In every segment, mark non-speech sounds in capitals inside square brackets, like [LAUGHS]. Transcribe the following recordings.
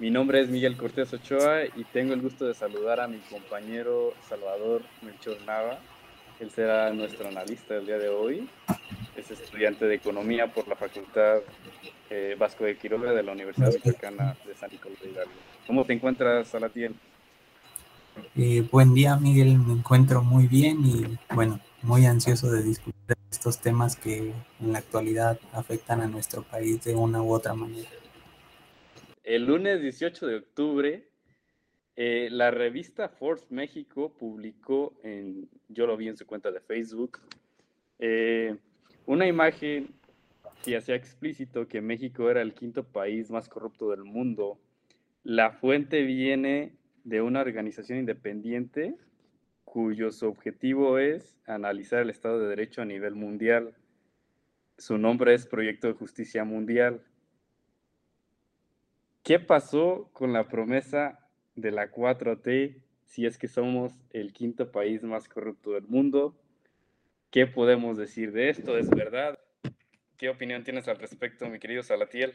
Mi nombre es Miguel Cortés Ochoa y tengo el gusto de saludar a mi compañero Salvador Melchor Nava. Él será nuestro analista del día de hoy. Es estudiante de Economía por la Facultad eh, Vasco de Quiroga de la Universidad Mexicana de San Nicolás de Hidalgo. ¿Cómo te encuentras, Salatiel? Eh, buen día, Miguel. Me encuentro muy bien y, bueno, muy ansioso de discutir estos temas que en la actualidad afectan a nuestro país de una u otra manera. El lunes 18 de octubre, eh, la revista Forbes México publicó, en, yo lo vi en su cuenta de Facebook, eh, una imagen que hacía explícito que México era el quinto país más corrupto del mundo. La fuente viene de una organización independiente cuyo objetivo es analizar el Estado de Derecho a nivel mundial. Su nombre es Proyecto de Justicia Mundial. ¿Qué pasó con la promesa de la 4T si es que somos el quinto país más corrupto del mundo? ¿Qué podemos decir de esto? ¿Es verdad? ¿Qué opinión tienes al respecto, mi querido Salatiel?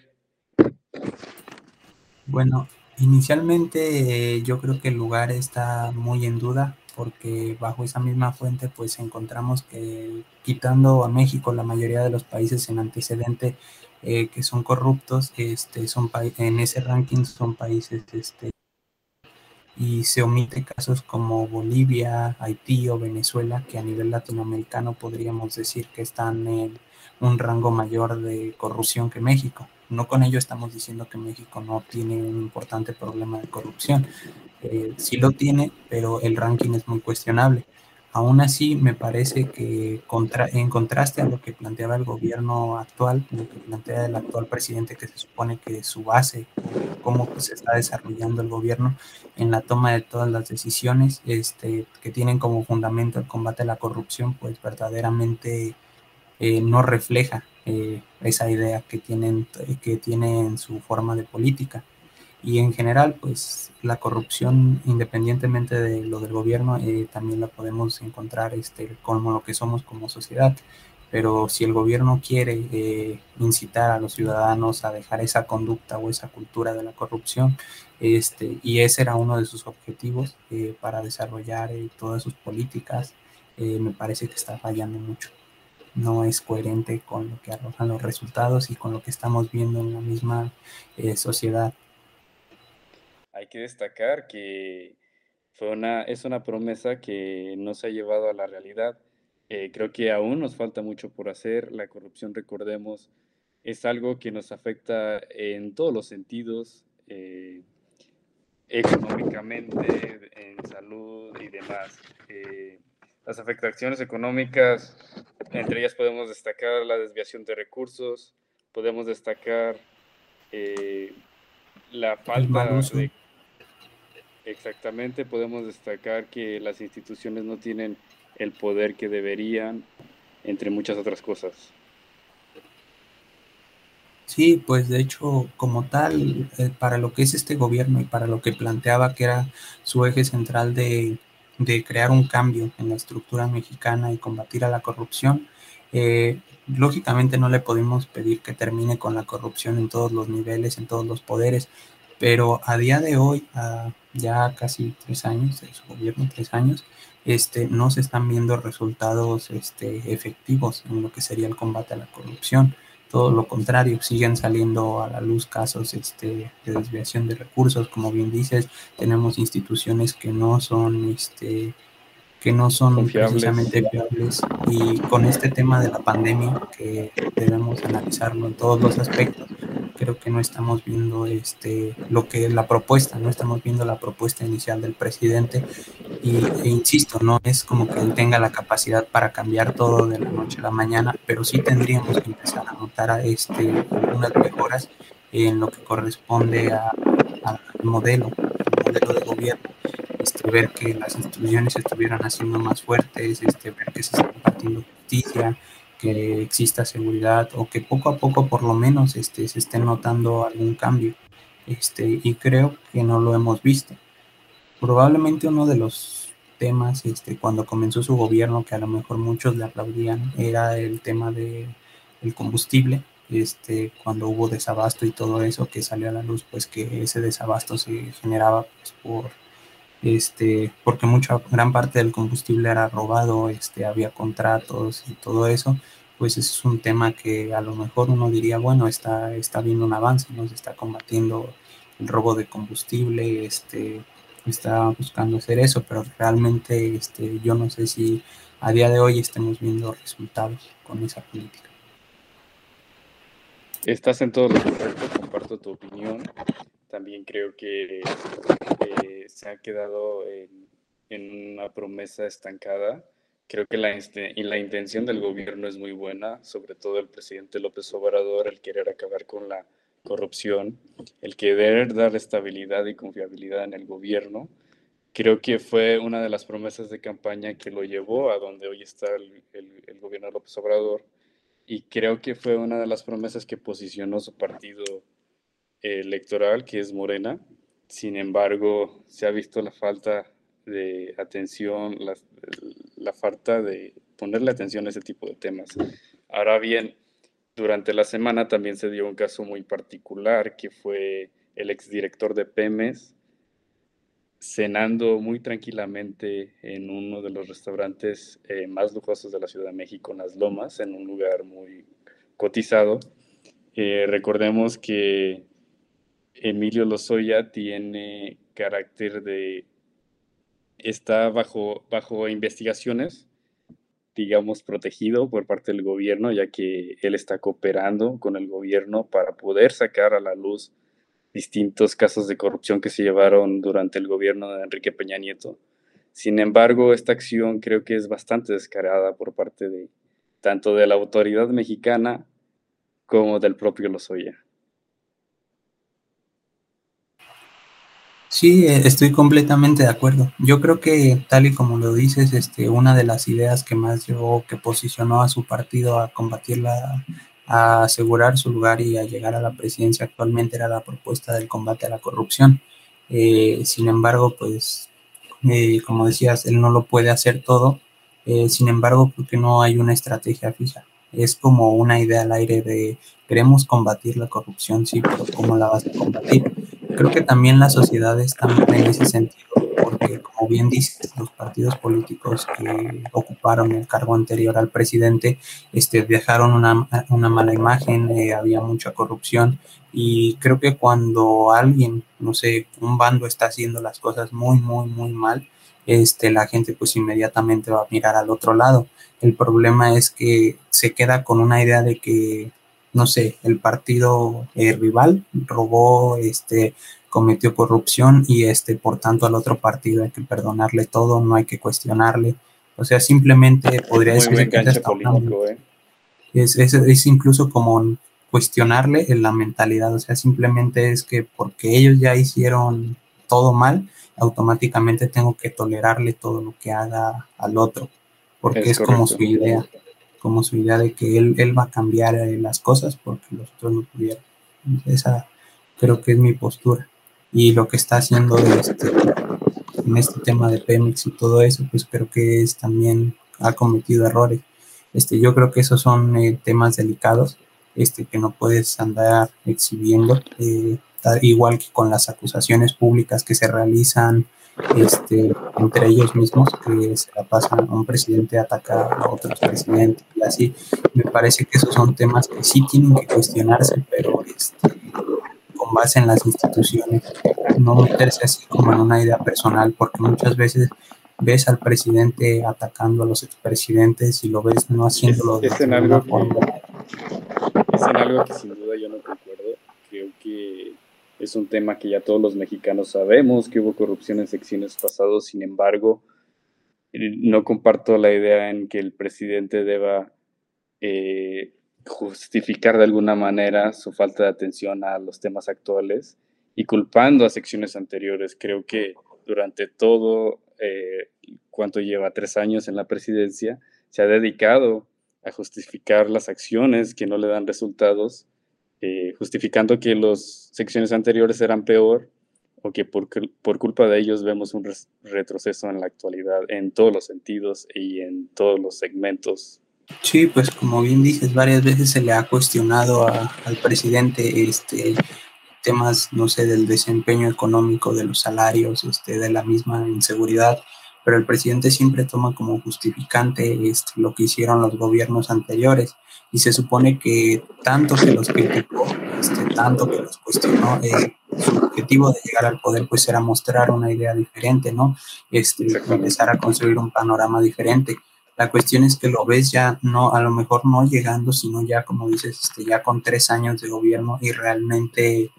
Bueno, inicialmente eh, yo creo que el lugar está muy en duda porque bajo esa misma fuente pues encontramos que quitando a México la mayoría de los países en antecedente eh, que son corruptos, este, son en ese ranking son países este, y se omite casos como Bolivia, Haití o Venezuela, que a nivel latinoamericano podríamos decir que están en un rango mayor de corrupción que México. No con ello estamos diciendo que México no tiene un importante problema de corrupción. Eh, sí lo tiene, pero el ranking es muy cuestionable. Aún así, me parece que en contraste a lo que planteaba el gobierno actual, lo que plantea el actual presidente, que se supone que su base, cómo se está desarrollando el gobierno en la toma de todas las decisiones este, que tienen como fundamento el combate a la corrupción, pues verdaderamente eh, no refleja eh, esa idea que tienen, que tienen su forma de política y en general, pues la corrupción, independientemente de lo del gobierno, eh, también la podemos encontrar este, como lo que somos como sociedad. Pero si el gobierno quiere eh, incitar a los ciudadanos a dejar esa conducta o esa cultura de la corrupción, este, y ese era uno de sus objetivos eh, para desarrollar todas sus políticas, me parece que está fallando mucho. No es coherente con lo que arrojan los resultados y con lo que estamos viendo en la misma sociedad hay que destacar que fue una, es una promesa que no se ha llevado a la realidad. Eh, creo que aún nos falta mucho por hacer. La corrupción, recordemos, es algo que nos afecta en todos los sentidos, eh, económicamente, en salud y demás. Eh, las afectaciones económicas, entre ellas podemos destacar la desviación de recursos, podemos destacar la falta de Exactamente, podemos destacar que las instituciones no tienen el poder que deberían, entre muchas otras cosas. Sí, pues de hecho, como tal, eh, para lo que es este gobierno y para lo que planteaba que era su eje central de, crear un cambio en la estructura mexicana y combatir a la corrupción, eh, lógicamente no le podemos pedir que termine con la corrupción en todos los niveles, en todos los poderes, pero a día de hoy, ya casi tres años de su gobierno, tres años, este, no se están viendo resultados este, efectivos en lo que sería el combate a la corrupción. Todo lo contrario, siguen saliendo a la luz casos este, de desviación de recursos, como bien dices, tenemos instituciones que no son este, que no son precisamente fiables. Y con este tema de la pandemia que debemos analizarlo en todos los aspectos creo que no estamos viendo este lo que la propuesta no estamos viendo la propuesta inicial del presidente. Y e insisto no es como que él tenga la capacidad para cambiar todo de la noche a la mañana pero sí tendríamos que empezar a notar este algunas mejoras en lo que corresponde al modelo modelo de gobierno. Este, ver que las instituciones estuvieran haciendo más fuertes, este, ver que se está impartiendo justicia, que exista seguridad o que poco a poco por lo menos este, se esté notando algún cambio. Este, y creo que no lo hemos visto. Probablemente uno de los temas este, cuando comenzó su gobierno, que a lo mejor muchos le aplaudían, era el tema del el combustible, este, cuando hubo desabasto y todo eso que salió a la luz, pues que ese desabasto se generaba pues, por este, porque mucha gran parte del combustible era robado, este, había contratos y todo eso, pues es un tema que a lo mejor uno diría, bueno, está, está viendo un avance, ¿no? Se está combatiendo el robo de combustible, este, está buscando hacer eso, pero realmente este, yo no sé si a día de hoy estemos viendo resultados con esa política. Estás en todo lo correcto, comparto tu opinión. También creo que eh, se ha quedado en, una promesa estancada. Creo que la, intención del gobierno es muy buena, sobre todo el presidente López Obrador, el querer acabar con la corrupción, el querer dar estabilidad y confiabilidad en el gobierno. Creo que fue una de las promesas de campaña que lo llevó a donde hoy está el, el, gobierno de López Obrador y creo que fue una de las promesas que posicionó su partido electoral, que es Morena. Sin embargo, se ha visto la falta de atención, la, falta de ponerle atención a ese tipo de temas. Ahora bien, durante la semana también se dio un caso muy particular que fue el exdirector de Pemes cenando muy tranquilamente en uno de los restaurantes eh, más lujosos de la Ciudad de México, en Las Lomas, en un lugar muy cotizado. Eh, recordemos que Emilio Lozoya tiene carácter de... está bajo, bajo investigaciones digamos, protegido por parte del gobierno, ya que él está cooperando con el gobierno para poder sacar a la luz distintos casos de corrupción que se llevaron durante el gobierno de Enrique Peña Nieto. Sin embargo, esta acción creo que es bastante descarada por parte de tanto de la autoridad mexicana como del propio Lozoya. Sí, e, estoy completamente de acuerdo. Yo creo que tal y como lo dices, este, una de las ideas que más llevó, que posicionó a su partido a combatirla, a asegurar su lugar y a llegar a la presidencia actualmente era la propuesta del combate a la corrupción. Eh, sin embargo, pues, eh, como decías, él no lo puede hacer todo. Eh, sin embargo, porque no hay una estrategia fija. Es como una idea al aire de queremos combatir la corrupción, sí, pero ¿cómo la vas a combatir? Creo que también la sociedad está en ese sentido, porque como bien dices, los partidos políticos que ocuparon el cargo anterior al presidente este, dejaron una, una mala imagen, eh, había mucha corrupción y creo que cuando alguien, no sé, un bando está haciendo las cosas muy, muy, muy mal, este, la gente pues inmediatamente va a mirar al otro lado. El problema es que se queda con una idea de que no sé, el partido eh, rival robó, este, cometió corrupción y este, por tanto al otro partido hay que perdonarle todo, no hay que cuestionarle. O sea, simplemente podría decir que es, ¿eh? es, es, es, incluso como cuestionarle en la mentalidad, o sea, simplemente es que porque ellos ya hicieron todo mal, automáticamente tengo que tolerarle todo lo que haga al otro, porque es como su idea como su idea de que él, él va a cambiar eh, las cosas porque los otros no pudieron. Esa creo que es mi postura. Y lo que está haciendo este, en este tema de Pemex y todo eso, pues creo que es también ha cometido errores. Este, yo creo que esos son eh, temas delicados este, que no puedes andar exhibiendo, eh, igual que con las acusaciones públicas que se realizan este, entre ellos mismos que se la pasan un presidente a atacar a otros presidentes y así. Me parece que esos son temas que sí tienen que cuestionarse, pero este, con base en las instituciones, no meterse así como en una idea personal, porque muchas veces ves al presidente atacando a los expresidentes y lo ves no haciéndolo de es algo forma. es en algo que sin duda yo no concuerdo. Creo que es un tema que ya todos los mexicanos sabemos, que hubo corrupción en secciones pasados, sin embargo, no comparto la idea en que el presidente deba eh, justificar de alguna manera su falta de atención a los temas actuales y culpando a secciones anteriores. Creo que durante todo eh, cuanto lleva tres años en la presidencia, se ha dedicado a justificar las acciones que no le dan resultados eh, justificando que las secciones anteriores eran peor o que por, por culpa de ellos vemos un retroceso en la actualidad en todos los sentidos y en todos los segmentos. Sí, pues como bien dices, varias veces se le ha cuestionado al presidente este temas, no sé, del desempeño económico, de los salarios, este, de la misma inseguridad, pero el presidente siempre toma como justificante este, lo que hicieron los gobiernos anteriores y se supone que tanto que los criticó, este, tanto que los cuestionó, eh, su objetivo de llegar al poder pues era mostrar una idea diferente, ¿no? Este, empezar a construir un panorama diferente. La cuestión es que lo ves ya no, a lo mejor no llegando, sino ya como dices, este, ya con tres años de gobierno y realmente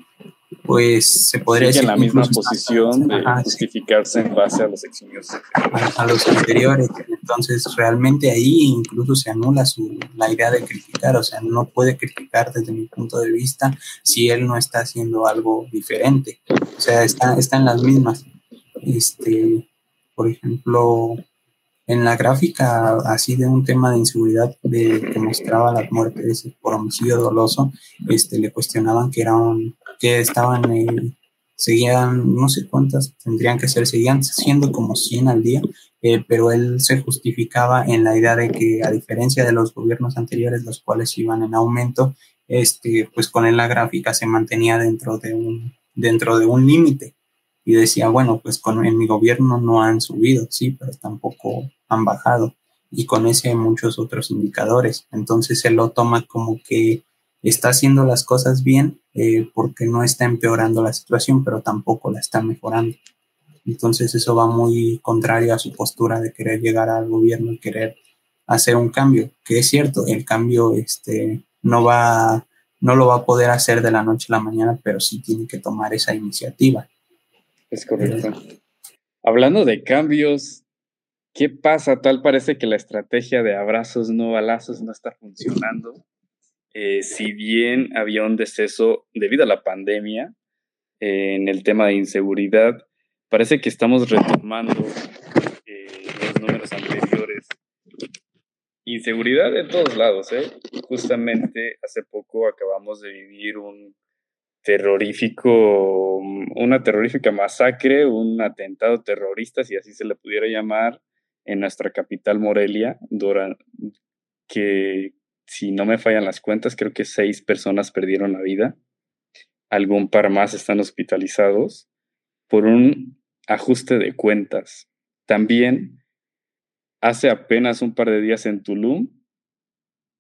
pues se podría decir. en la misma posición de justificarse en base a los eximios. A, los anteriores. Entonces, realmente ahí incluso se anula su, la idea de criticar, o sea, no puede criticar desde mi punto de vista si él no está haciendo algo diferente. O sea, está, está en las mismas. Este, por ejemplo, en la gráfica así de un tema de inseguridad de, que mostraba las muertes por homicidio doloso, este, le cuestionaban que era un, que estaban, eh, seguían, no sé cuántas tendrían que ser, seguían siendo como 100 al día, eh, pero él se justificaba en la idea de que a diferencia de los gobiernos anteriores, los cuales iban en aumento, este, pues con él la gráfica se mantenía dentro de un, dentro de un límite y decía, bueno, pues con en mi gobierno no han subido, sí, pero tampoco han bajado y con ese muchos otros indicadores. Entonces él lo toma como que está haciendo las cosas bien eh, porque no está empeorando la situación, pero tampoco la está mejorando. Entonces eso va muy contrario a su postura de querer llegar al gobierno y querer hacer un cambio, que es cierto, el cambio este, no, va, no lo va a poder hacer de la noche a la mañana, pero sí tiene que tomar esa iniciativa. Es correcto. Hablando de cambios, ¿Qué pasa? Tal parece que la estrategia de abrazos no balazos no está funcionando. Eh, si bien había un deceso debido a la pandemia eh, en el tema de inseguridad, parece que estamos retomando eh, los números anteriores. Inseguridad en todos lados, ¿eh? Justamente hace poco acabamos de vivir un terrorífico, una terrorífica masacre, un atentado terrorista, si así se le pudiera llamar, en nuestra capital Morelia, durante, que si no me fallan las cuentas, creo que seis personas perdieron la vida. Algún par más están hospitalizados por un ajuste de cuentas. También, hace apenas un par de días en Tulum,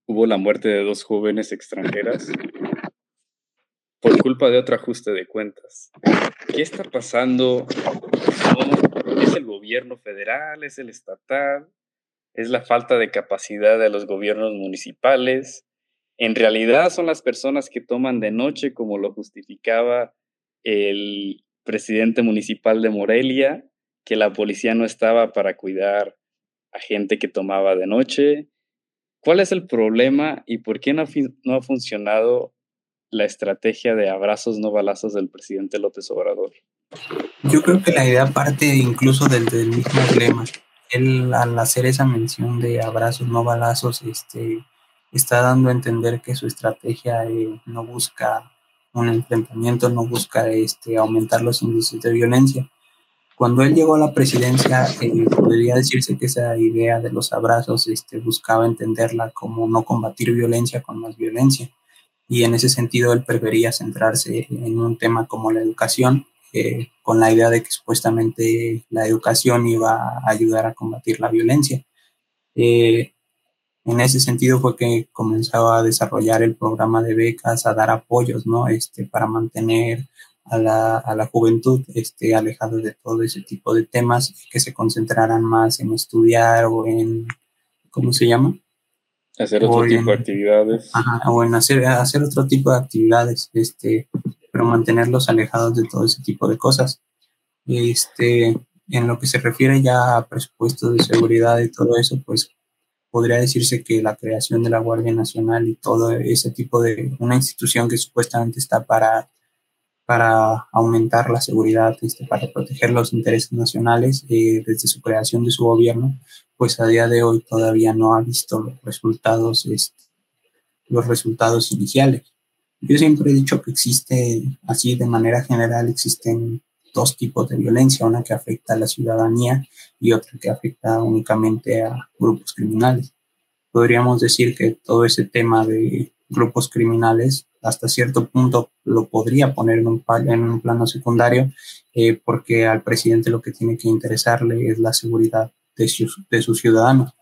hubo la muerte de dos jóvenes extranjeras [LAUGHS] por culpa de otro ajuste de cuentas. ¿Qué está pasando? ¿Es el gobierno federal? ¿Es el estatal? ¿Es la falta de capacidad de los gobiernos municipales? En realidad son las personas que toman de noche, como lo justificaba el presidente municipal de Morelia, que la policía no estaba para cuidar a gente que tomaba de noche. ¿Cuál es el problema y por qué no ha, funcionado la estrategia de abrazos no balazos del presidente López Obrador? Yo creo que la idea parte incluso del, del mismo lema. Él al hacer esa mención de abrazos no balazos, este, está dando a entender que su estrategia eh, no busca un enfrentamiento, no busca este, aumentar los índices de violencia. Cuando él llegó a la presidencia, eh, podría decirse que esa idea de los abrazos este, buscaba entenderla como no combatir violencia con más violencia y en ese sentido él prefería centrarse en un tema como la educación, eh, con la idea de que supuestamente la educación iba a ayudar a combatir la violencia. Eh, en ese sentido fue que comenzaba a desarrollar el programa de becas, a dar apoyos, ¿no? Este, para mantener a la, a la juventud este, alejada de todo ese tipo de temas, que se concentraran más en estudiar o en, ¿cómo se llama? Hacer otro tipo de actividades. Ajá, o en hacer, hacer otro tipo de actividades, este, pero mantenerlos alejados de todo ese tipo de cosas. Este, en lo que se refiere ya a presupuestos de seguridad y todo eso, pues podría decirse que la creación de la Guardia Nacional y todo ese tipo de una institución que supuestamente está para para aumentar la seguridad, este, para proteger los intereses nacionales eh, desde su creación de su gobierno, pues a día de hoy todavía no ha visto los resultados, este, los resultados iniciales. Yo siempre he dicho que existe, así de manera general, existen dos tipos de violencia, una que afecta a la ciudadanía y otra que afecta únicamente a grupos criminales podríamos decir que todo ese tema de grupos criminales hasta cierto punto lo podría poner en un, en un plano secundario eh, porque al presidente lo que tiene que interesarle es la seguridad de, de sus ciudadanos.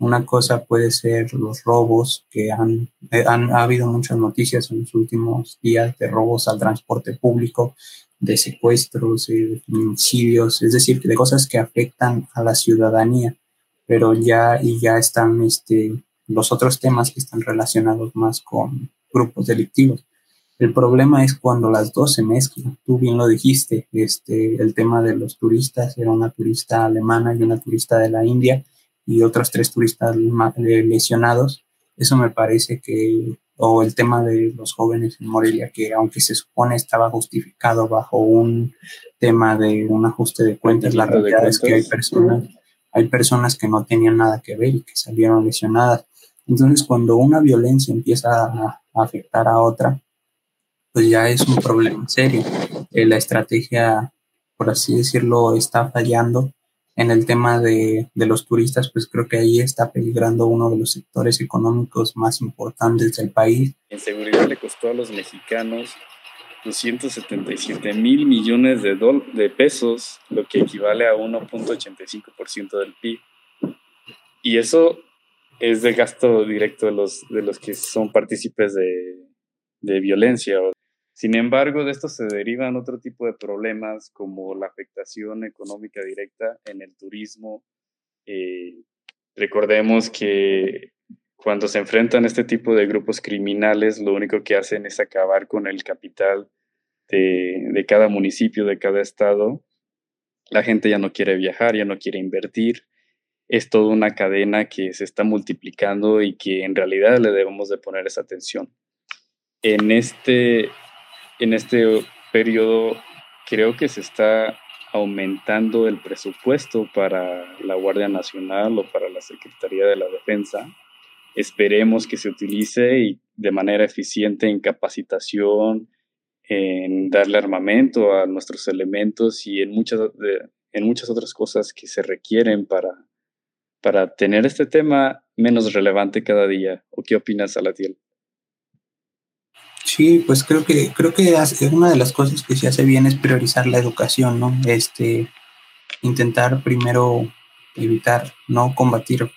Una cosa puede ser los robos, que han, eh, han ha habido muchas noticias en los últimos días de robos al transporte público, de secuestros, de homicidios, es decir, de cosas que afectan a la ciudadanía, pero ya y ya están este, los otros temas que están relacionados más con grupos delictivos. El problema es cuando las dos se mezclan. Tú bien lo dijiste, este, el tema de los turistas, era una turista alemana y una turista de la India y otros tres turistas eh, lesionados. Eso me parece que, o el tema de los jóvenes en Morelia, que aunque se supone estaba justificado bajo un tema de un ajuste de cuentas, la realidad es que hay personas, hay personas que no tenían nada que ver y que salieron lesionadas. Entonces, cuando una violencia empieza a, afectar a otra, pues ya es un problema serio. Eh, la estrategia, por así decirlo, está fallando en el tema de, de, los turistas, pues creo que ahí está peligrando uno de los sectores económicos más importantes del país. En seguridad le costó a los mexicanos 277 mil millones de, de pesos, lo que equivale a 1.85% del PIB. Y eso es de gasto directo de los, de los que son partícipes de, de violencia. Sin embargo, de esto se derivan otro tipo de problemas como la afectación económica directa en el turismo. Eh, recordemos que cuando se enfrentan este tipo de grupos criminales, lo único que hacen es acabar con el capital de, de cada municipio, de cada estado. La gente ya no quiere viajar, ya no quiere invertir es toda una cadena que se está multiplicando y que en realidad le debemos de poner esa atención. En este, en este periodo creo que se está aumentando el presupuesto para la Guardia Nacional o para la Secretaría de la Defensa. Esperemos que se utilice y de manera eficiente en capacitación, en darle armamento a nuestros elementos y en muchas, en muchas otras cosas que se requieren para, para tener este tema menos relevante cada día. ¿O qué opinas, Salatiel? Sí, pues creo que creo que una de las cosas que se hace bien es priorizar la educación, ¿no? Este intentar primero evitar no combatir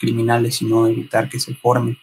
criminales, sino evitar que se formen.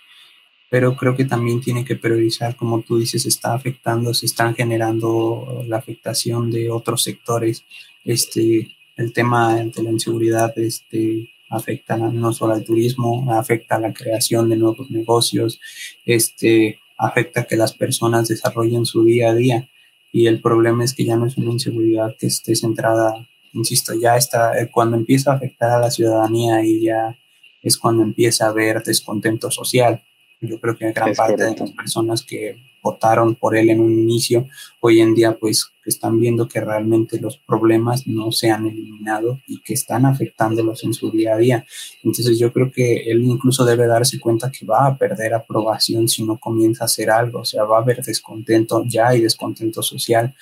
Pero creo que también tiene que priorizar, como tú dices, está afectando, se están generando la afectación de otros sectores. Este, el tema de la inseguridad, este, afecta no solo al turismo, afecta a la creación de nuevos negocios, este, afecta a que las personas desarrollen su día a día. Y el problema es que ya no es una inseguridad que esté centrada, insisto, ya está, eh, cuando empieza a afectar a la ciudadanía y ya es cuando empieza a haber descontento social. Yo creo que gran parte de las personas que votaron por él en un inicio, hoy en día pues están viendo que realmente los problemas no se han eliminado y que están afectándolos en su día a día. Entonces yo creo que él incluso debe darse cuenta que va a perder aprobación si no comienza a hacer algo, o sea, va a haber descontento, ya hay descontento social,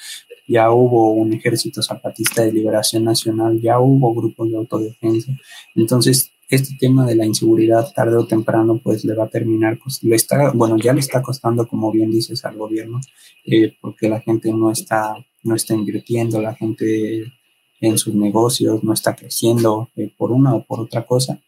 ya hubo un ejército zapatista de liberación nacional, ya hubo grupos de autodefensa. Entonces, este tema de la inseguridad tarde o temprano pues le va a terminar, le está, bueno, ya le está costando, como bien dices, al gobierno, eh, porque la gente no está, no está invirtiendo, la gente en sus negocios no está creciendo eh, por una o por otra cosa.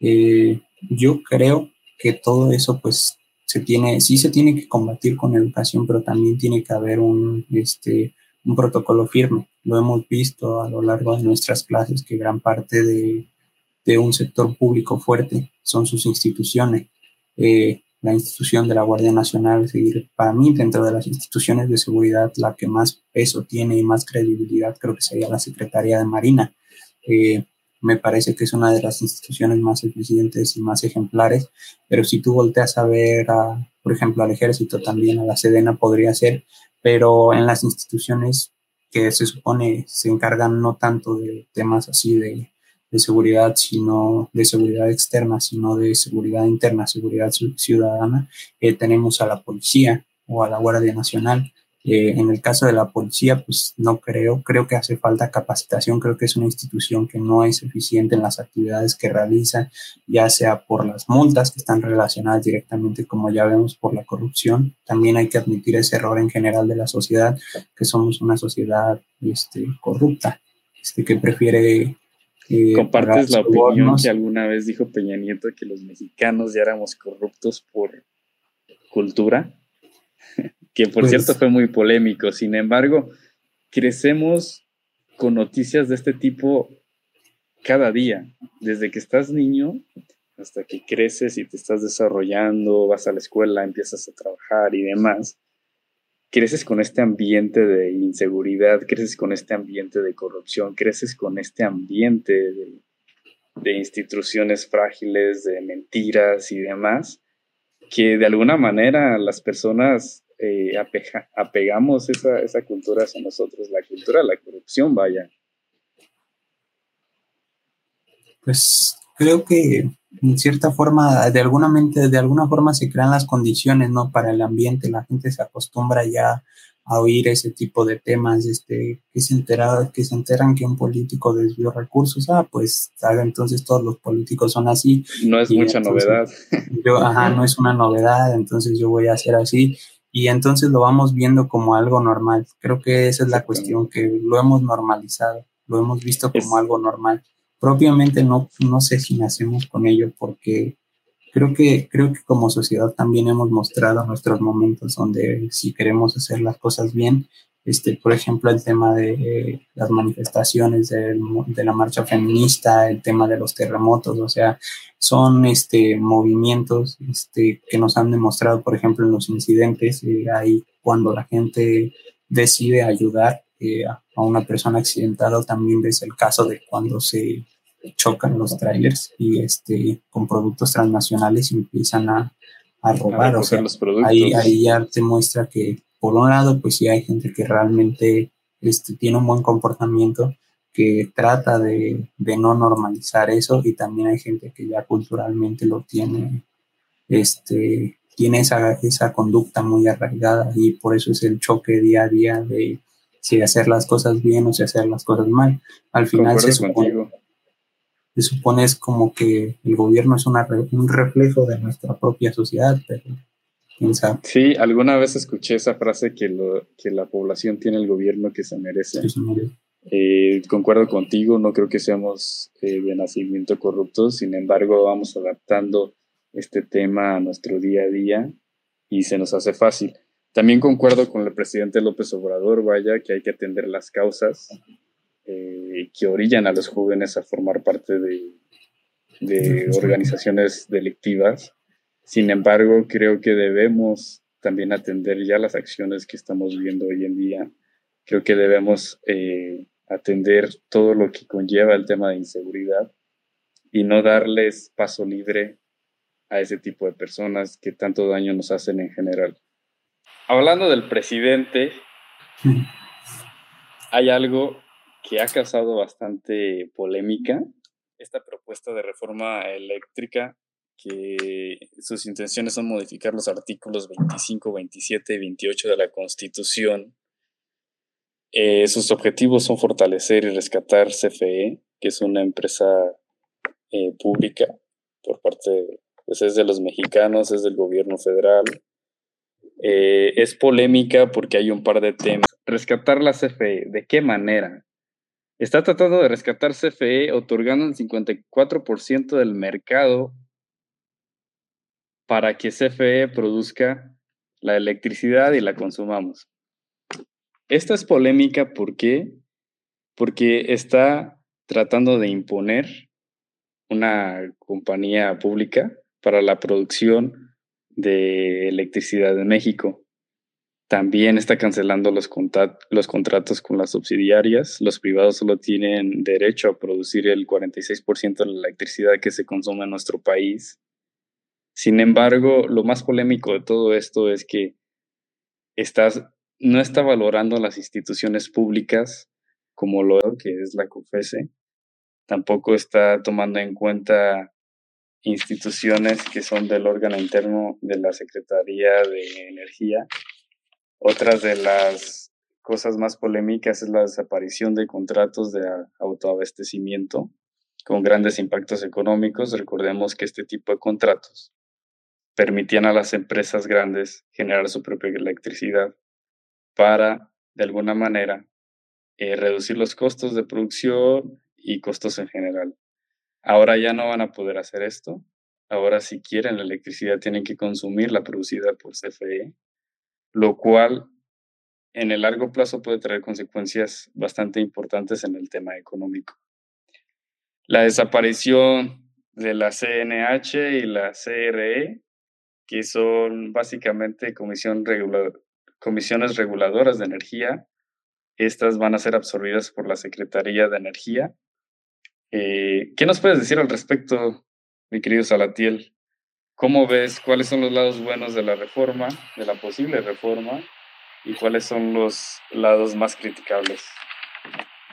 Eh, yo creo que todo eso pues se tiene, sí se tiene que combatir con educación, pero también tiene que haber un, este, un protocolo firme. Lo hemos visto a lo largo de nuestras clases que gran parte de de un sector público fuerte son sus instituciones. Eh, la institución de la Guardia Nacional, seguir para mí dentro de las instituciones de seguridad, la que más peso tiene y más credibilidad creo que sería la Secretaría de Marina. Eh, me parece que es una de las instituciones más eficientes y más ejemplares, pero si tú volteas a ver, por ejemplo, al ejército también, a la Sedena podría ser, pero en las instituciones que se supone se encargan no tanto de temas así de de seguridad, sino de seguridad externa, sino de seguridad interna, seguridad ciudadana. Eh, tenemos a la policía o a la Guardia Nacional. Eh, en el caso de la policía, pues no creo, creo que hace falta capacitación, creo que es una institución que no es eficiente en las actividades que realiza, ya sea por las multas que están relacionadas directamente, como ya vemos, por la corrupción. También hay que admitir ese error en general de la sociedad, que somos una sociedad este, corrupta, este, que prefiere... Eh, ¿Compartes la opinión que alguna vez dijo Peña Nieto que los mexicanos ya éramos corruptos por cultura? [LAUGHS] que por pues cierto fue muy polémico. Sin embargo, crecemos con noticias de este tipo cada día, desde que estás niño hasta que creces y te estás desarrollando, vas a la escuela, empiezas a trabajar y demás, creces con este ambiente de inseguridad, creces con este ambiente de corrupción, creces con este ambiente de, instituciones frágiles, de mentiras y demás, que de alguna manera las personas eh, apegamos esa, esa cultura hacia nosotros, la cultura de la corrupción, vaya. Pues creo que en cierta forma, de alguna, mente, de alguna forma se crean las condiciones, ¿no? Para el ambiente, la gente se acostumbra ya a oír ese tipo de temas, este, que se entera, que se enteran que un político desvió recursos, ah, pues entonces todos los políticos son así. No es mucha novedad. Yo, ajá, no es una novedad, entonces yo voy a hacer así y entonces lo vamos viendo como algo normal. Creo que esa es la cuestión, que lo hemos normalizado, lo hemos visto como algo normal. Propiamente no, no sé si nacemos con ello porque creo que, creo que como sociedad también hemos mostrado nuestros momentos donde si queremos hacer las cosas bien, este, por ejemplo, el tema de eh, las manifestaciones de, de, la marcha feminista, el tema de los terremotos, o sea, son este, movimientos este, que nos han demostrado, por ejemplo, en los incidentes, eh, ahí cuando la gente decide ayudar eh, a una persona accidentada, también ves el caso de cuando se chocan los trailers y este, con productos transnacionales empiezan a, a robar, o sea, los ahí, ahí ya te muestra que por un lado, pues sí hay gente que realmente este, tiene un buen comportamiento, que trata de, no normalizar eso y también hay gente que ya culturalmente lo tiene, este, tiene esa, esa conducta muy arraigada y por eso es el choque día a día de si hacer las cosas bien o si hacer las cosas mal. Al final se supone, se supone es como que el gobierno es una, un reflejo de nuestra propia sociedad, pero Sí, alguna vez escuché esa frase que, lo, que la población tiene el gobierno que se merece. Eh, concuerdo contigo, no creo que seamos eh, de nacimiento corruptos, sin embargo vamos adaptando este tema a nuestro día a día y se nos hace fácil. También concuerdo con el presidente López Obrador, vaya, que hay que atender las causas eh, que orillan a los jóvenes a formar parte de, de organizaciones delictivas sin embargo, creo que debemos también atender ya las acciones que estamos viendo hoy en día. Creo que debemos eh, atender todo lo que conlleva el tema de inseguridad y no darles paso libre a ese tipo de personas que tanto daño nos hacen en general. Hablando del presidente, hay algo que ha causado bastante polémica. Esta propuesta de reforma eléctrica que sus intenciones son modificar los artículos 25, 27 y 28 de la Constitución. Eh, sus objetivos son fortalecer y rescatar CFE, que es una empresa eh, pública por parte pues es de los mexicanos, es del gobierno federal. Eh, es polémica porque hay un par de temas. Rescatar la CFE, ¿de qué manera? Está tratando de rescatar CFE otorgando el 54% del mercado para que CFE produzca la electricidad y la consumamos. Esta es polémica ¿por qué? porque está tratando de imponer una compañía pública para la producción de electricidad en México. También está cancelando los, los contratos con las subsidiarias. Los privados solo tienen derecho a producir el 46% de la electricidad que se consume en nuestro país sin embargo, lo más polémico de todo esto es que estás, no está valorando las instituciones públicas como lo que es la COFESE. Tampoco está tomando en cuenta instituciones que son del órgano interno de la Secretaría de Energía, Otras de las cosas más polémicas es la desaparición de contratos de autoabastecimiento con grandes impactos económicos. Recordemos que este tipo de contratos permitían a las empresas grandes generar su propia electricidad para, de alguna manera, eh, reducir los costos de producción y costos en general. Ahora ya no van a poder hacer esto. Ahora si quieren la electricidad tienen que consumir la producida por CFE, lo cual en el largo plazo puede traer consecuencias bastante importantes en el tema económico. La desaparición de la CNH y la CRE, que son básicamente comisiones reguladoras de energía, estas van a ser absorbidas por la Secretaría de Energía. Eh, ¿Qué nos puedes decir al respecto, mi querido Salatiel? ¿Cómo ves cuáles son los lados buenos de la reforma, de la posible reforma, y cuáles son los lados más criticables?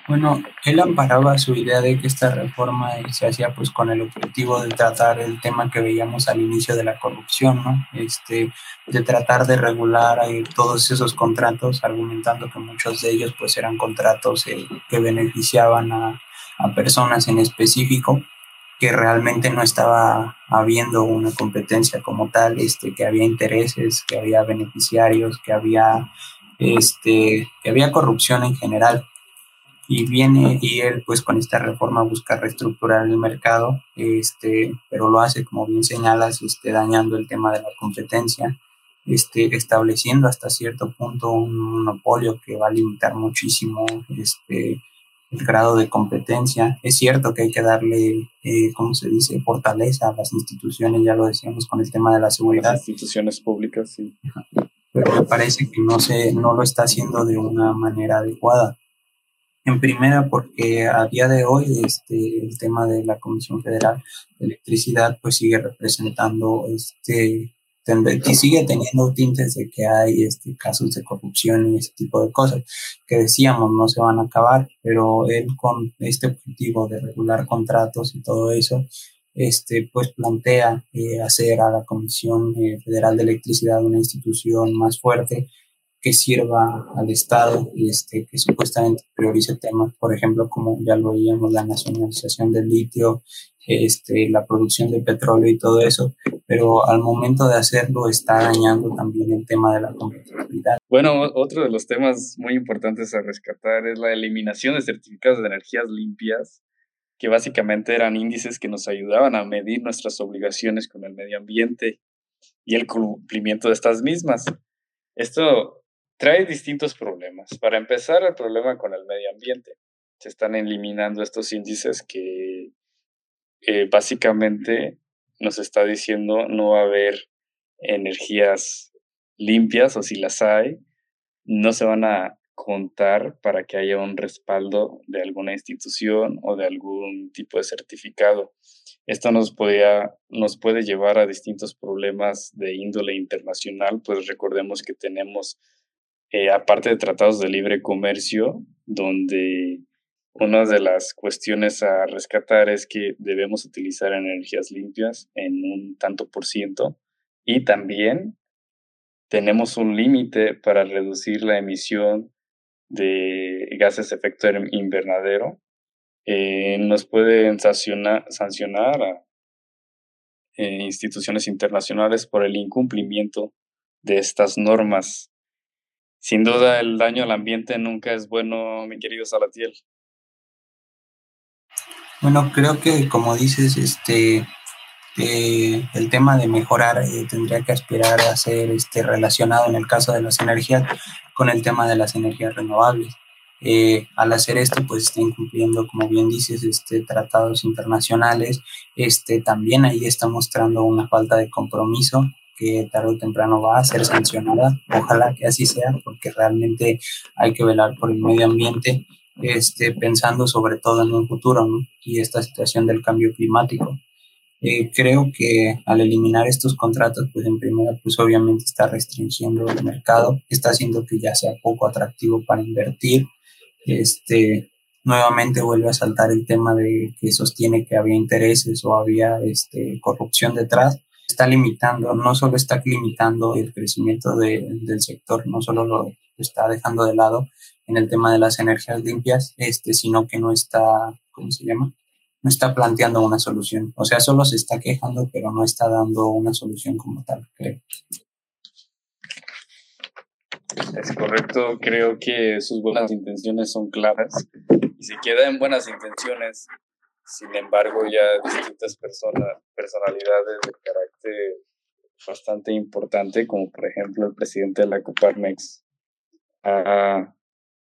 Bueno, él amparaba su idea de que esta reforma se hacía pues con el objetivo de tratar el tema que veíamos al inicio de la corrupción, ¿no? Este, de tratar de regular eh, todos esos contratos, argumentando que muchos de ellos pues eran contratos eh, que beneficiaban a, a personas en específico que realmente no estaba habiendo una competencia como tal, este, que había intereses, que había beneficiarios, que había, este, que había corrupción en general. Y viene y él pues con esta reforma busca reestructurar el mercado, este, pero lo hace como bien señalas, este, dañando el tema de la competencia, este, estableciendo hasta cierto punto un monopolio que va a limitar muchísimo este, el grado de competencia. Es cierto que hay que darle, eh, ¿cómo se dice?, fortaleza a las instituciones, ya lo decíamos con el tema de la seguridad. Las instituciones públicas, sí. Pero me parece que no, se, no lo está haciendo de una manera adecuada. En primera, porque a día de hoy este, el tema de la Comisión Federal de Electricidad pues sigue representando, este, y sigue teniendo tintes de que hay este, casos de corrupción y ese tipo de cosas que decíamos no se van a acabar, pero él con este objetivo de regular contratos y todo eso, este, pues plantea eh, hacer a la Comisión eh, Federal de Electricidad una institución más fuerte que sirva al Estado y este, que supuestamente priorice temas, por ejemplo, como ya lo veíamos, la nacionalización del litio, este, la producción de petróleo y todo eso, pero al momento de hacerlo está dañando también el tema de la competitividad. Bueno, otro de los temas muy importantes a rescatar es la eliminación de certificados de energías limpias, que básicamente eran índices que nos ayudaban a medir nuestras obligaciones con el medio ambiente y el cumplimiento de estas mismas. Esto trae distintos problemas. Para empezar, el problema con el medio ambiente. Se están eliminando estos índices que eh, básicamente nos está diciendo no va a haber energías limpias o si las hay, no se van a contar para que haya un respaldo de alguna institución o de algún tipo de certificado. Esto nos, podía, nos puede llevar a distintos problemas de índole internacional, pues recordemos que tenemos eh, aparte de tratados de libre comercio, donde una de las cuestiones a rescatar es que debemos utilizar energías limpias en un tanto por ciento y también tenemos un límite para reducir la emisión de gases de efecto invernadero. Eh, nos pueden sancionar, sancionar a eh, instituciones internacionales por el incumplimiento de estas normas sin duda el daño al ambiente nunca es bueno, mi querido Salatiel. Bueno, creo que como dices, este eh, el tema de mejorar eh, tendría que aspirar a ser este, relacionado en el caso de las energías con el tema de las energías renovables. Eh, al hacer esto, pues está incumpliendo, como bien dices, este, tratados internacionales. Este, también ahí está mostrando una falta de compromiso que tarde o temprano va a ser sancionada. Ojalá que así sea, porque realmente hay que velar por el medio ambiente, este, pensando sobre todo en un futuro y esta situación del cambio climático. Eh, creo que al eliminar estos contratos, pues en primera, pues obviamente está restringiendo el mercado, está haciendo que ya sea poco atractivo para invertir. Este, nuevamente vuelve a saltar el tema de que sostiene que había intereses o había este, corrupción detrás está limitando, no solo está limitando el crecimiento del sector, no solo lo está dejando de lado en el tema de las energías limpias, este, sino que no está, ¿cómo se llama? No está planteando una solución. O sea, solo se está quejando, pero no está dando una solución como tal, creo. Es correcto, creo que sus buenas intenciones son claras y se queda en buenas intenciones. Sin embargo, ya distintas personas, personalidades de carácter bastante importante, como por ejemplo el presidente de la Coparmex,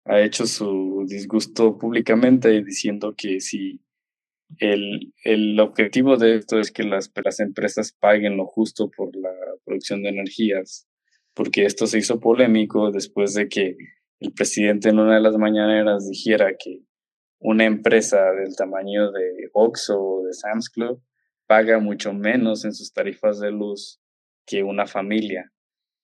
ha hecho su disgusto públicamente diciendo que si el, el, objetivo de esto es que las, las empresas paguen lo justo por la producción de energías porque esto se hizo polémico después de que el presidente en una de las mañaneras dijera que una empresa del tamaño de Oxxo o de Sam's Club paga mucho menos en sus tarifas de luz que una familia.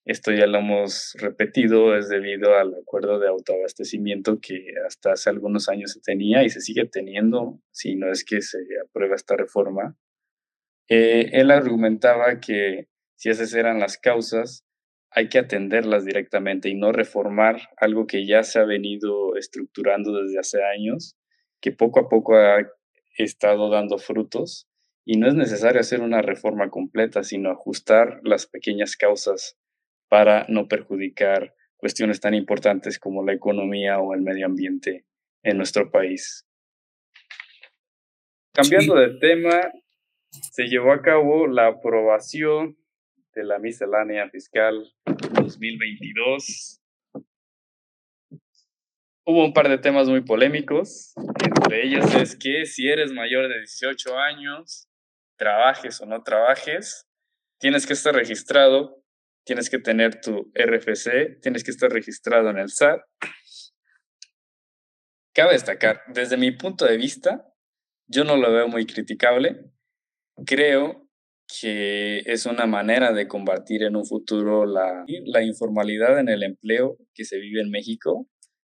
Esto ya lo hemos repetido, es debido al acuerdo de autoabastecimiento que hasta hace algunos años se tenía y se sigue teniendo, si no es que se aprueba esta reforma. Eh, él argumentaba que si esas eran las causas, hay que atenderlas directamente y no reformar algo que ya se ha venido estructurando desde hace años, que poco a poco ha estado dando frutos y no es necesario hacer una reforma completa, sino ajustar las pequeñas causas para no perjudicar cuestiones tan importantes como la economía o el medio ambiente en nuestro país. Cambiando de tema, se llevó a cabo la aprobación de la miscelánea fiscal 2022. Hubo un par de temas muy polémicos. Entre ellos es que si eres mayor de 18 años, trabajes o no trabajes, tienes que estar registrado, tienes que tener tu RFC, tienes que estar registrado en el SAT. Cabe destacar, desde mi punto de vista, yo no lo veo muy criticable. Creo que es una manera de combatir en un futuro la, la informalidad en el empleo que se vive en México.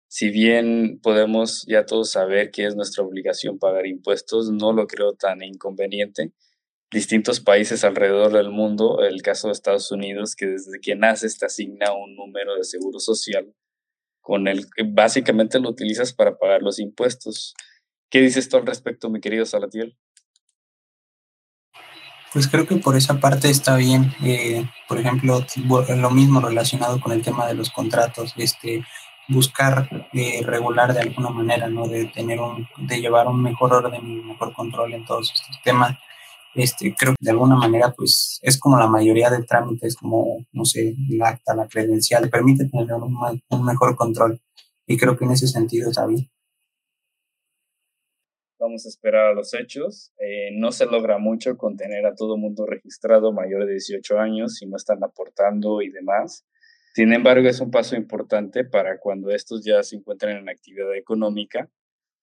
Si bien podemos ya todos saber que es nuestra obligación pagar impuestos, no lo creo tan inconveniente. Distintos países alrededor del mundo, el caso de Estados Unidos, que desde que naces te asigna un número de seguro social con el que básicamente lo utilizas para pagar los impuestos. ¿Qué dices tú al respecto, mi querido Salatiel? Pues creo que por esa parte está bien. Eh, por ejemplo, lo mismo relacionado con el tema de los contratos, este, buscar eh, regular de alguna manera, ¿no? De tener un, de llevar un mejor orden y un mejor control en todos estos temas. Este, creo que de alguna manera, pues, es como la mayoría de trámites, como, no sé, el acta, la credencial, permite tener un, un mejor control. Y creo que en ese sentido está bien vamos a esperar a los hechos. Eh, no se logra mucho con tener a todo mundo registrado mayor de 18 años si no están aportando y demás. Sin embargo, es un paso importante para cuando estos ya se encuentren en actividad económica,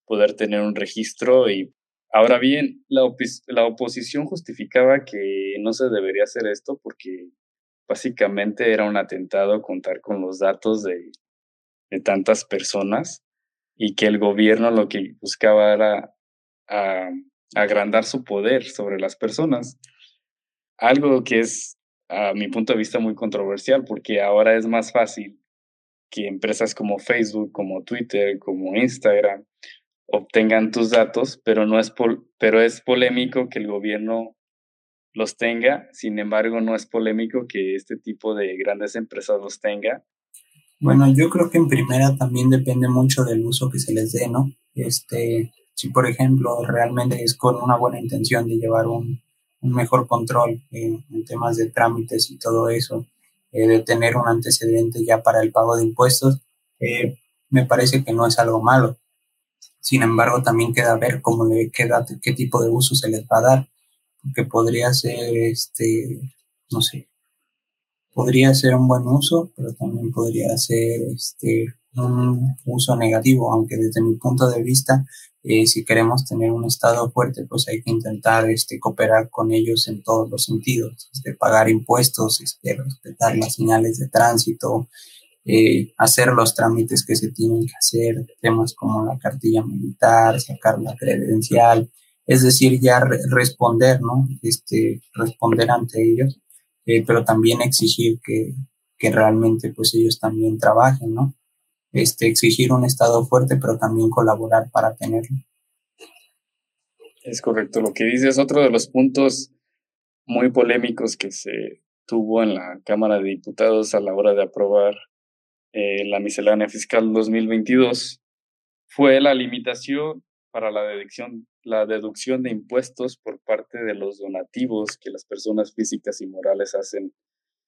poder tener un registro y ahora bien, la, la oposición justificaba que no se debería hacer esto porque básicamente era un atentado contar con los datos de, de tantas personas y que el gobierno lo que buscaba era a, agrandar su poder sobre las personas. Algo que es, a mi punto de vista, muy controversial, porque ahora es más fácil que empresas como Facebook, como Twitter, como Instagram obtengan tus datos, pero no es pero es polémico que el gobierno los tenga, sin embargo no es polémico que este tipo de grandes empresas los tenga. Bueno, yo creo que en primera también depende mucho del uso que se les dé, ¿no? Este, si, por ejemplo, realmente es con una buena intención de llevar un, mejor control en, temas de trámites y todo eso, eh, de tener un antecedente ya para el pago de impuestos, eh, me parece que no es algo malo. Sin embargo, también queda ver cómo le queda, qué tipo de uso se les va a dar, porque podría ser, este, no sé, podría ser un buen uso, pero también podría ser, este, un uso negativo, aunque desde mi punto de vista, eh, si queremos tener un Estado fuerte, pues hay que intentar este, cooperar con ellos en todos los sentidos, este, pagar impuestos, este, respetar las señales de tránsito, eh, hacer los trámites que se tienen que hacer, temas como la cartilla militar, sacar la credencial, es decir, ya responder, ¿no? Este, responder ante ellos, eh, pero también exigir que, que realmente pues ellos también trabajen, ¿no? Este, exigir un Estado fuerte, pero también colaborar para tenerlo. Es correcto, lo que dices, otro de los puntos muy polémicos que se tuvo en la Cámara de Diputados a la hora de aprobar eh, la miscelánea fiscal 2022 fue la limitación para la deducción, la deducción de impuestos por parte de los donativos que las personas físicas y morales hacen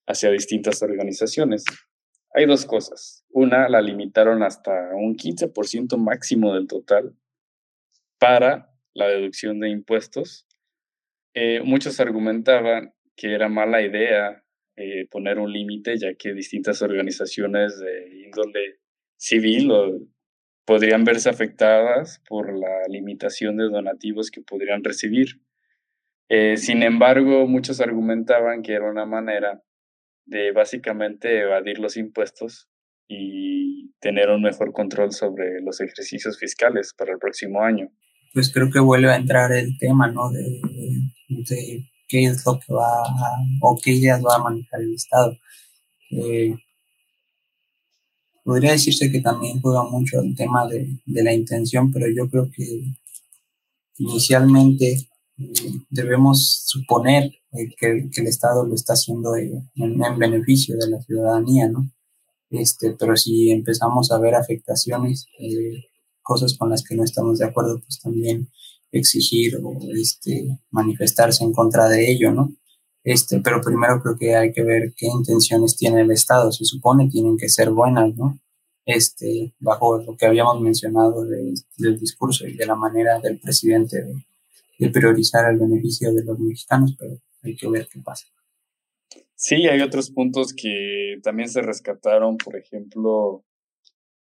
hacia distintas organizaciones. Hay dos cosas. Una, la limitaron hasta un 15% máximo del total para la deducción de impuestos. Eh, muchos argumentaban que era mala idea eh, poner un límite, ya que distintas organizaciones de índole civil podrían verse afectadas por la limitación de donativos que podrían recibir. Eh, sin embargo, muchos argumentaban que era una manera de básicamente evadir los impuestos y tener un mejor control sobre los ejercicios fiscales para el próximo año. Pues creo que vuelve a entrar el tema, ¿no? De, qué es lo que va a, o qué ideas va a manejar el Estado. Eh, podría decirse que también juega mucho el tema de, de la intención, pero yo creo que inicialmente eh, debemos suponer eh, que, que, el Estado lo está haciendo en, en, beneficio de la ciudadanía, ¿no? Este, pero si empezamos a ver afectaciones, eh, cosas con las que no estamos de acuerdo, pues también exigir o este, manifestarse en contra de ello, ¿no? Este, pero primero creo que hay que ver qué intenciones tiene el Estado. Se supone tienen que ser buenas, ¿no? Este, bajo lo que habíamos mencionado de, del discurso y de la manera del presidente de, priorizar el beneficio de los mexicanos, pero hay que ver qué pasa. Sí, hay otros puntos que también se rescataron, por ejemplo,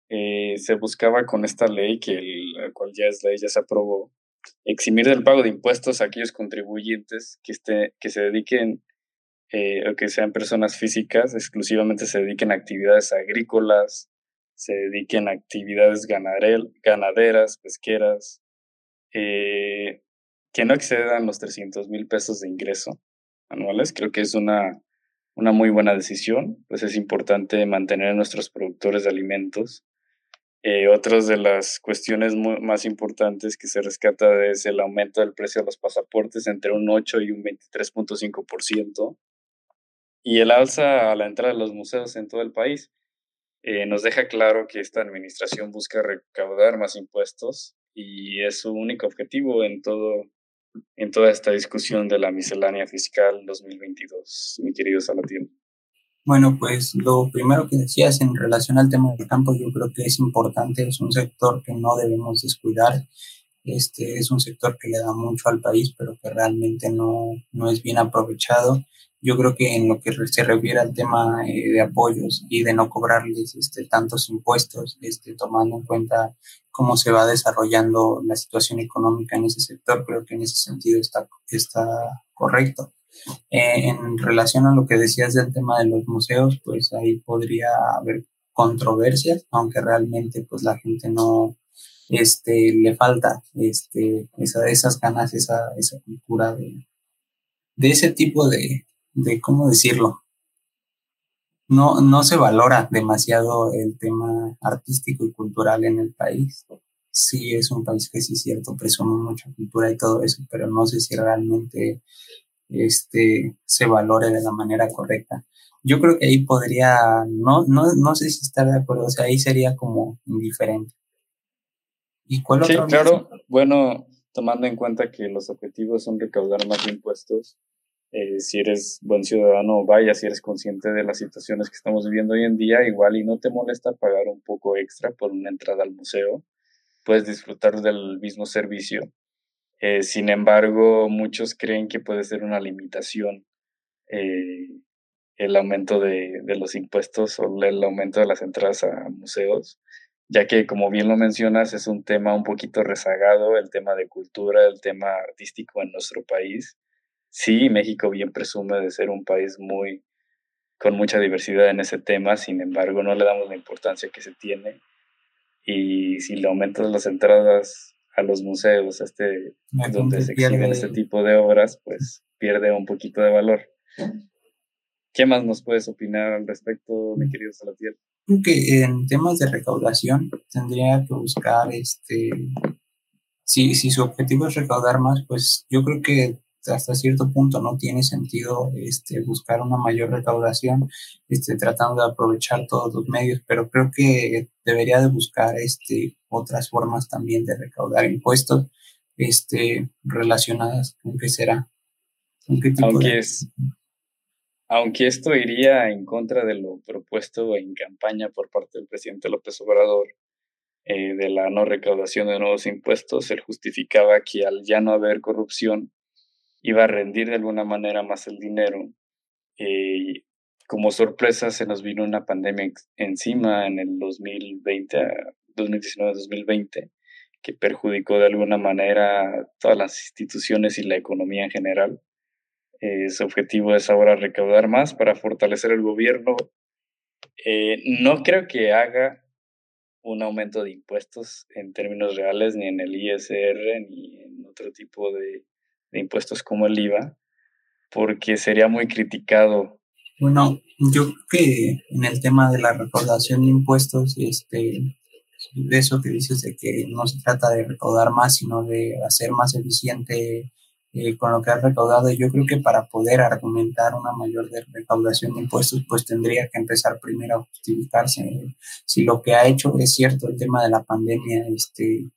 eh, se buscaba con esta ley, que el, cual ya es ley, ya se aprobó, eximir del pago de impuestos a aquellos contribuyentes que, esté, que se dediquen eh, o que sean personas físicas, exclusivamente se dediquen a actividades agrícolas, se dediquen a actividades ganaderas, pesqueras, eh, que no excedan los 300 mil pesos de ingreso anuales. Creo que es una, una muy buena decisión, pues es importante mantener a nuestros productores de alimentos. Eh, otras de las cuestiones más importantes que se rescata es el aumento del precio de los pasaportes entre un 8 y un 23.5% y el alza a la entrada de los museos en todo el país. Eh, nos deja claro que esta administración busca recaudar más impuestos y es su único objetivo en todo en toda esta discusión de la miscelánea fiscal 2022, mi querido Salatiel? Bueno, pues lo primero que decías en relación al tema del campo, yo creo que es importante, es un sector que no debemos descuidar. Este es un sector que le da mucho al país, pero que realmente no, no es bien aprovechado yo creo que en lo que se refiere al tema eh, de apoyos y de no cobrarles este, tantos impuestos, este, tomando en cuenta cómo se va desarrollando la situación económica en ese sector, creo que en ese sentido está, está correcto. Eh, en relación a lo que decías del tema de los museos, pues ahí podría haber controversias, aunque realmente pues la gente no este, le falta este, esa, esas ganas, esa, esa cultura de, de ese tipo de, de cómo decirlo. No, no se valora demasiado el tema artístico y cultural en el país. Sí, es un país que sí es cierto, presume mucha cultura y todo eso, pero no sé si realmente este, se valore de la manera correcta. Yo creo que ahí podría, no, no, no sé si estar de acuerdo, o sea, ahí sería como indiferente. ¿Y cuál sí, claro. Bueno, tomando en cuenta que los objetivos son recaudar más impuestos, eh, si eres buen ciudadano, vaya, si eres consciente de las situaciones que estamos viviendo hoy en día, igual y no te molesta pagar un poco extra por una entrada al museo, puedes disfrutar del mismo servicio. Eh, sin embargo, muchos creen que puede ser una limitación eh, el aumento de, de, los impuestos o el aumento de las entradas a museos, ya que, como bien lo mencionas, es un tema un poquito rezagado, el tema de cultura, el tema artístico en nuestro país. Sí, México bien presume de ser un país muy con mucha diversidad en ese tema, sin embargo no le damos la importancia que se tiene. Y si le aumentas las entradas a los museos, este, donde se exhiben este tipo de obras, pues pierde un poquito de valor. ¿Qué más nos puedes opinar al respecto, mi querido Salatiel? Creo que en temas de recaudación tendría que buscar, este, si, si su objetivo es recaudar más, pues yo creo que hasta cierto punto no tiene sentido este, buscar una mayor recaudación, este, tratando de aprovechar todos los medios, pero creo que debería de buscar este, otras formas también de recaudar impuestos este, relacionadas con qué será. aunque, es, aunque esto iría en contra de lo propuesto en campaña por parte del presidente López Obrador, eh, de la no recaudación de nuevos impuestos, él justificaba que al ya no haber corrupción, iba a rendir de alguna manera más el dinero. Eh, como sorpresa se nos vino una pandemia encima en el 2020, 2019-2020, que perjudicó de alguna manera todas las instituciones y la economía en general. Eh, su objetivo es ahora recaudar más para fortalecer el gobierno. Eh, no creo que haga un aumento de impuestos en términos reales, ni en el ISR, ni en otro tipo de, de impuestos como el IVA, porque sería muy criticado. Bueno, yo creo que en el tema de la recaudación de impuestos, este, de eso que dices de que no se trata de recaudar más, sino de hacer más eficiente eh, con lo que has recaudado. Yo creo que para poder argumentar una mayor recaudación de impuestos, pues tendría que empezar primero a justificarse si lo que ha hecho es cierto el tema de la pandemia, este,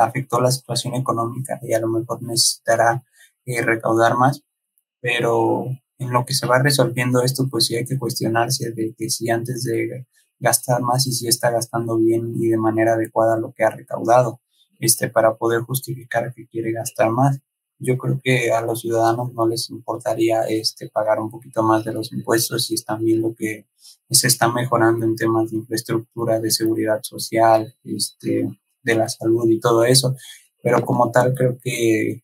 afectó la situación económica y a lo mejor necesitará eh, recaudar más, pero en lo que se va resolviendo esto, pues sí hay que cuestionarse de que si antes de gastar más y si está gastando bien y de manera adecuada lo que ha recaudado, este, para poder justificar que quiere gastar más. Yo creo que a los ciudadanos no les importaría este, pagar un poquito más de los impuestos si están viendo que se está mejorando en temas de infraestructura, de seguridad social, este, de la salud y todo eso, pero como tal creo que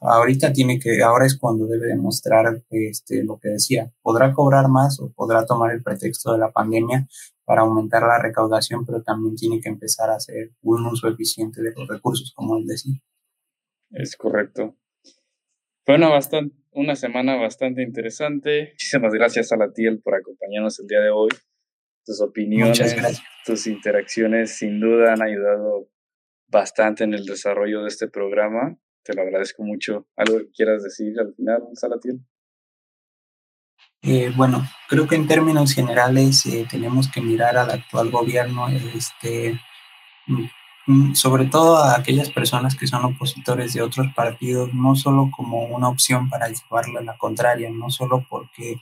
ahorita tiene que, ahora es cuando debe demostrar este, lo que decía, podrá cobrar más o podrá tomar el pretexto de la pandemia para aumentar la recaudación, pero también tiene que empezar a hacer un uso eficiente de los recursos, como él decía. Es correcto. Fue una, bastante, una semana bastante interesante. Muchísimas gracias a la TIEL por acompañarnos el día de hoy tus opiniones, tus interacciones sin duda han ayudado bastante en el desarrollo de este programa. Te lo agradezco mucho. ¿Algo que quieras decir al final, Salatiel? Eh, bueno, creo que en términos generales eh, tenemos que mirar al actual gobierno, este, mm, mm, sobre todo a aquellas personas que son opositores de otros partidos, no solo como una opción para llevarle a la contraria, no solo porque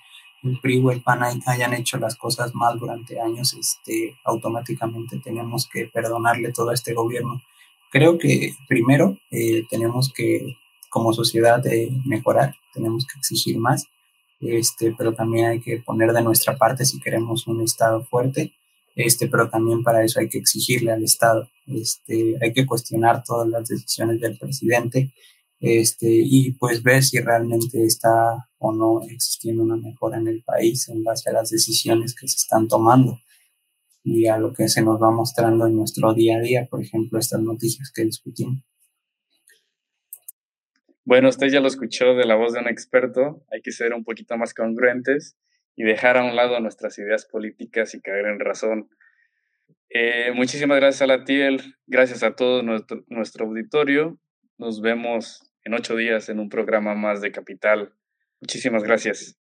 el PRI o el PAN hayan hecho las cosas mal durante años, este, automáticamente tenemos que perdonarle todo a este gobierno. Creo que primero eh, tenemos que, como sociedad, eh, mejorar, tenemos que exigir más, este, pero también hay que poner de nuestra parte si queremos un Estado fuerte, este, pero también para eso hay que exigirle al Estado, este, hay que cuestionar todas las decisiones del presidente, este, y pues ver si realmente está o no existiendo una mejora en el país en base a las decisiones que se están tomando y a lo que se nos va mostrando en nuestro día a día, por ejemplo, estas noticias que discutimos. Bueno, usted ya lo escuchó de la voz de un experto, hay que ser un poquito más congruentes y dejar a un lado nuestras ideas políticas y caer en razón. Eh, muchísimas gracias a la TIEL, gracias a todo nuestro, nuestro auditorio. Nos vemos en ocho días en un programa más de Capital. Muchísimas gracias.